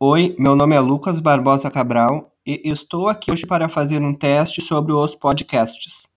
Oi, meu nome é Lucas Barbosa Cabral e estou aqui hoje para fazer um teste sobre os podcasts.